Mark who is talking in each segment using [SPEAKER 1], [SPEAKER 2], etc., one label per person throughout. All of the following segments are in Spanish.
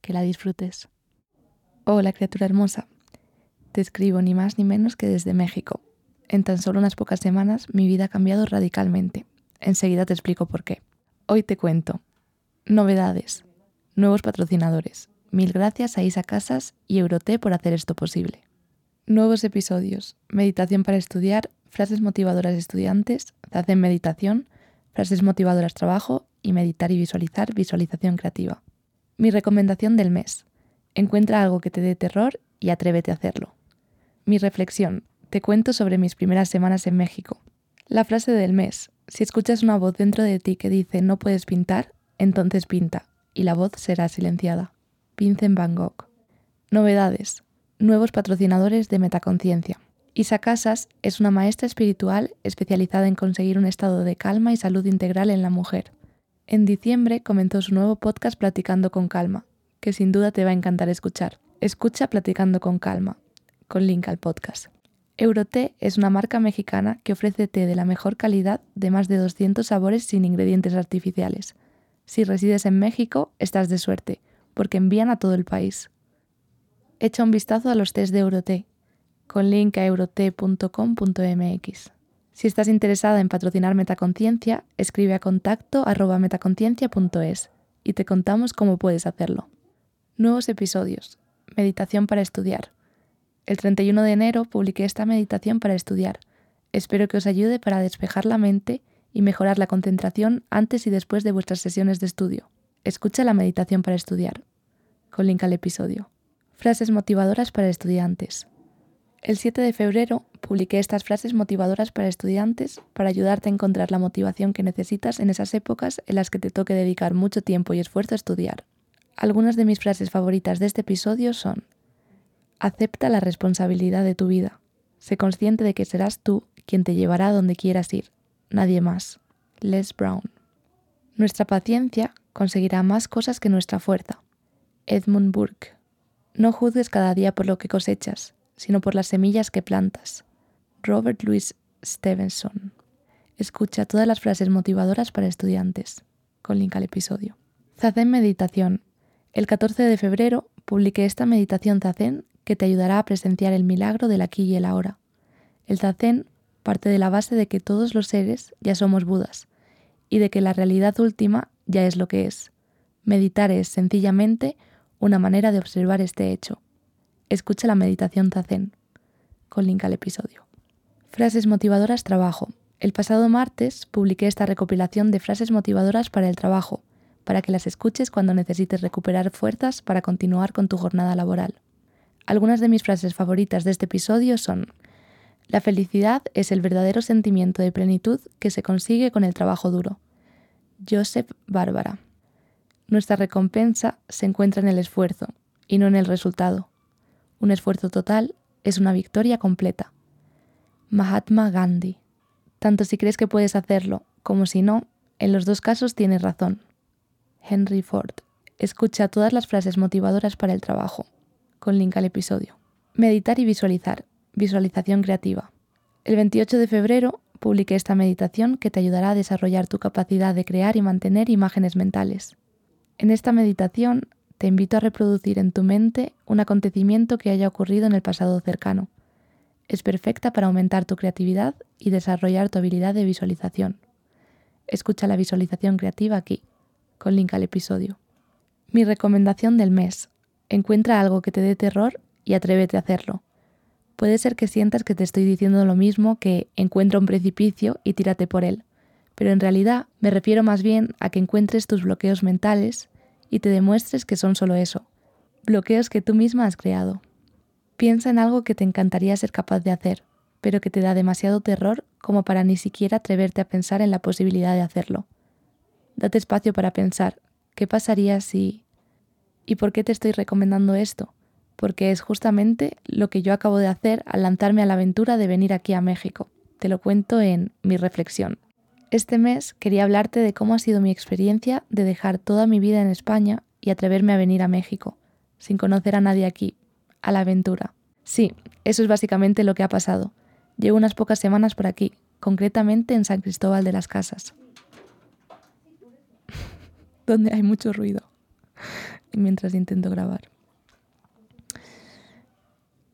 [SPEAKER 1] que la disfrutes. Hola criatura hermosa, te escribo ni más ni menos que desde México. En tan solo unas pocas semanas mi vida ha cambiado radicalmente. Enseguida te explico por qué. Hoy te cuento. Novedades. Nuevos patrocinadores. Mil gracias a Isa Casas y Euroté por hacer esto posible. Nuevos episodios. Meditación para estudiar, frases motivadoras estudiantes, hacen meditación, frases motivadoras trabajo y meditar y visualizar, visualización creativa. Mi recomendación del mes. Encuentra algo que te dé terror y atrévete a hacerlo. Mi reflexión. Te cuento sobre mis primeras semanas en México. La frase del mes. Si escuchas una voz dentro de ti que dice no puedes pintar, entonces pinta, y la voz será silenciada. Vincent Van Gogh. Novedades. Nuevos patrocinadores de Metaconciencia. Isa Casas es una maestra espiritual especializada en conseguir un estado de calma y salud integral en la mujer. En diciembre comenzó su nuevo podcast Platicando con Calma, que sin duda te va a encantar escuchar. Escucha Platicando con Calma, con link al podcast. Euroté es una marca mexicana que ofrece té de la mejor calidad de más de 200 sabores sin ingredientes artificiales. Si resides en México, estás de suerte, porque envían a todo el país. Echa un vistazo a los tés de Euroté, con link a euroté.com.mx. Si estás interesada en patrocinar Metaconciencia, escribe a contacto arroba metaconciencia.es y te contamos cómo puedes hacerlo. Nuevos episodios. Meditación para estudiar. El 31 de enero publiqué esta meditación para estudiar. Espero que os ayude para despejar la mente y mejorar la concentración antes y después de vuestras sesiones de estudio. Escucha la meditación para estudiar. Con link al episodio. Frases motivadoras para estudiantes. El 7 de febrero publiqué estas frases motivadoras para estudiantes para ayudarte a encontrar la motivación que necesitas en esas épocas en las que te toque dedicar mucho tiempo y esfuerzo a estudiar. Algunas de mis frases favoritas de este episodio son Acepta la responsabilidad de tu vida. Sé consciente de que serás tú quien te llevará a donde quieras ir, nadie más. Les Brown. Nuestra paciencia conseguirá más cosas que nuestra fuerza. Edmund Burke. No juzgues cada día por lo que cosechas, sino por las semillas que plantas. Robert Louis Stevenson. Escucha todas las frases motivadoras para estudiantes. Con link al episodio. Zazen Meditación. El 14 de febrero publiqué esta meditación Zazen que te ayudará a presenciar el milagro del aquí y el ahora. El Zazen parte de la base de que todos los seres ya somos Budas y de que la realidad última ya es lo que es. Meditar es sencillamente una manera de observar este hecho. Escucha la meditación Zazen, con link al episodio. Frases motivadoras trabajo. El pasado martes publiqué esta recopilación de frases motivadoras para el trabajo, para que las escuches cuando necesites recuperar fuerzas para continuar con tu jornada laboral. Algunas de mis frases favoritas de este episodio son La felicidad es el verdadero sentimiento de plenitud que se consigue con el trabajo duro. Joseph Bárbara. Nuestra recompensa se encuentra en el esfuerzo y no en el resultado. Un esfuerzo total es una victoria completa. Mahatma Gandhi. Tanto si crees que puedes hacerlo como si no, en los dos casos tienes razón. Henry Ford. Escucha todas las frases motivadoras para el trabajo. Con link al episodio. Meditar y visualizar. Visualización creativa. El 28 de febrero publiqué esta meditación que te ayudará a desarrollar tu capacidad de crear y mantener imágenes mentales. En esta meditación te invito a reproducir en tu mente un acontecimiento que haya ocurrido en el pasado cercano. Es perfecta para aumentar tu creatividad y desarrollar tu habilidad de visualización. Escucha la visualización creativa aquí, con link al episodio. Mi recomendación del mes. Encuentra algo que te dé terror y atrévete a hacerlo. Puede ser que sientas que te estoy diciendo lo mismo que encuentra un precipicio y tírate por él, pero en realidad me refiero más bien a que encuentres tus bloqueos mentales y te demuestres que son solo eso, bloqueos que tú misma has creado. Piensa en algo que te encantaría ser capaz de hacer, pero que te da demasiado terror como para ni siquiera atreverte a pensar en la posibilidad de hacerlo. Date espacio para pensar, ¿qué pasaría si... ¿Y por qué te estoy recomendando esto? Porque es justamente lo que yo acabo de hacer al lanzarme a la aventura de venir aquí a México. Te lo cuento en mi reflexión. Este mes quería hablarte de cómo ha sido mi experiencia de dejar toda mi vida en España y atreverme a venir a México, sin conocer a nadie aquí, a la aventura. Sí, eso es básicamente lo que ha pasado. Llevo unas pocas semanas por aquí, concretamente en San Cristóbal de las Casas, donde hay mucho ruido mientras intento grabar.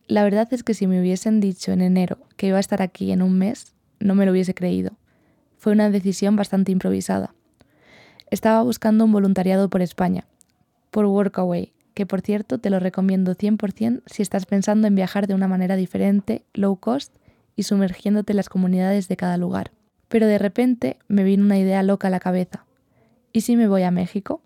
[SPEAKER 1] La verdad es que si me hubiesen dicho en enero que iba a estar aquí en un mes, no me lo hubiese creído. Fue una decisión bastante improvisada. Estaba buscando un voluntariado por España, por Workaway, que por cierto te lo recomiendo 100% si estás pensando en viajar de una manera diferente, low cost y sumergiéndote en las comunidades de cada lugar. Pero de repente me vino una idea loca a la cabeza. ¿Y si me voy a México?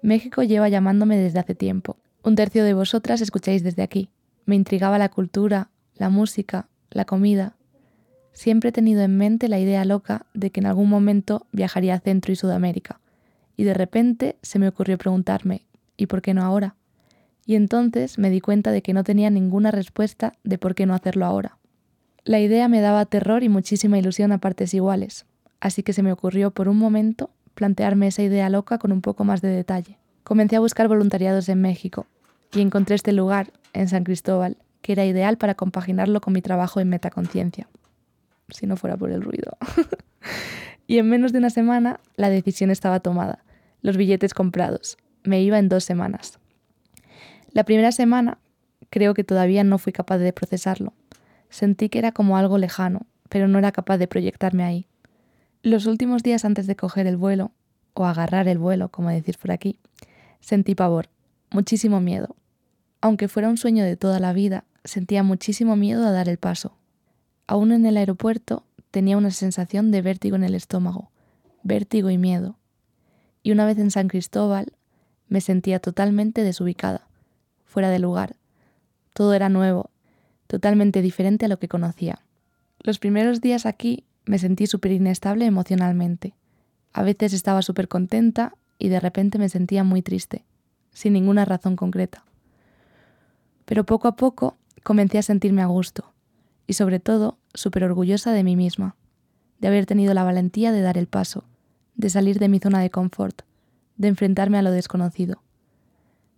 [SPEAKER 1] México lleva llamándome desde hace tiempo. Un tercio de vosotras escucháis desde aquí. Me intrigaba la cultura, la música, la comida. Siempre he tenido en mente la idea loca de que en algún momento viajaría a Centro y Sudamérica. Y de repente se me ocurrió preguntarme, ¿y por qué no ahora? Y entonces me di cuenta de que no tenía ninguna respuesta de por qué no hacerlo ahora. La idea me daba terror y muchísima ilusión a partes iguales, así que se me ocurrió por un momento plantearme esa idea loca con un poco más de detalle. Comencé a buscar voluntariados en México y encontré este lugar, en San Cristóbal, que era ideal para compaginarlo con mi trabajo en metaconciencia, si no fuera por el ruido. y en menos de una semana la decisión estaba tomada, los billetes comprados. Me iba en dos semanas. La primera semana creo que todavía no fui capaz de procesarlo. Sentí que era como algo lejano, pero no era capaz de proyectarme ahí. Los últimos días antes de coger el vuelo, o agarrar el vuelo, como decís por aquí, sentí pavor, muchísimo miedo. Aunque fuera un sueño de toda la vida, sentía muchísimo miedo a dar el paso. Aún en el aeropuerto tenía una sensación de vértigo en el estómago, vértigo y miedo. Y una vez en San Cristóbal me sentía totalmente desubicada, fuera de lugar. Todo era nuevo, totalmente diferente a lo que conocía. Los primeros días aquí me sentí súper inestable emocionalmente. A veces estaba súper contenta y de repente me sentía muy triste, sin ninguna razón concreta. Pero poco a poco comencé a sentirme a gusto y sobre todo súper orgullosa de mí misma, de haber tenido la valentía de dar el paso, de salir de mi zona de confort, de enfrentarme a lo desconocido.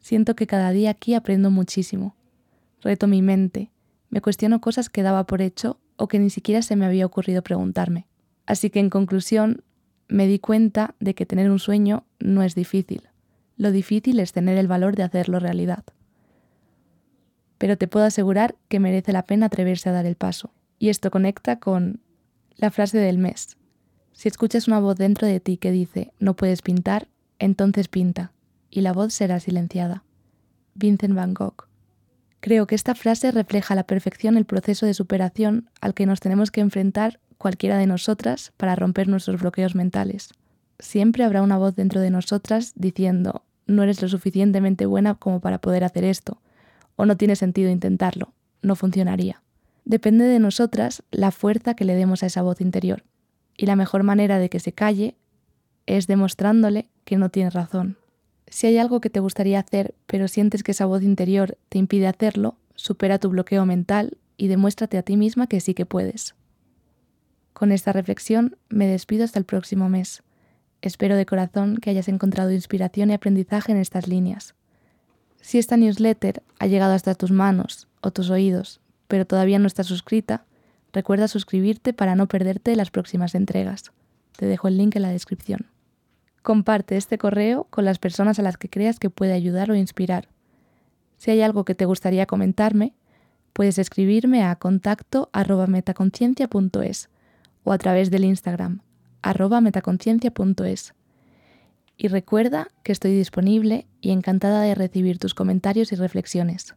[SPEAKER 1] Siento que cada día aquí aprendo muchísimo. Reto mi mente, me cuestiono cosas que daba por hecho o que ni siquiera se me había ocurrido preguntarme. Así que en conclusión, me di cuenta de que tener un sueño no es difícil. Lo difícil es tener el valor de hacerlo realidad. Pero te puedo asegurar que merece la pena atreverse a dar el paso. Y esto conecta con la frase del mes. Si escuchas una voz dentro de ti que dice no puedes pintar, entonces pinta, y la voz será silenciada. Vincent Van Gogh. Creo que esta frase refleja a la perfección el proceso de superación al que nos tenemos que enfrentar cualquiera de nosotras para romper nuestros bloqueos mentales. Siempre habrá una voz dentro de nosotras diciendo, no eres lo suficientemente buena como para poder hacer esto, o no tiene sentido intentarlo, no funcionaría. Depende de nosotras la fuerza que le demos a esa voz interior, y la mejor manera de que se calle es demostrándole que no tiene razón. Si hay algo que te gustaría hacer, pero sientes que esa voz interior te impide hacerlo, supera tu bloqueo mental y demuéstrate a ti misma que sí que puedes. Con esta reflexión me despido hasta el próximo mes. Espero de corazón que hayas encontrado inspiración y aprendizaje en estas líneas. Si esta newsletter ha llegado hasta tus manos o tus oídos, pero todavía no estás suscrita, recuerda suscribirte para no perderte las próximas entregas. Te dejo el link en la descripción. Comparte este correo con las personas a las que creas que puede ayudar o inspirar. Si hay algo que te gustaría comentarme, puedes escribirme a contacto metaconciencia.es o a través del Instagram arroba metaconciencia.es. Y recuerda que estoy disponible y encantada de recibir tus comentarios y reflexiones.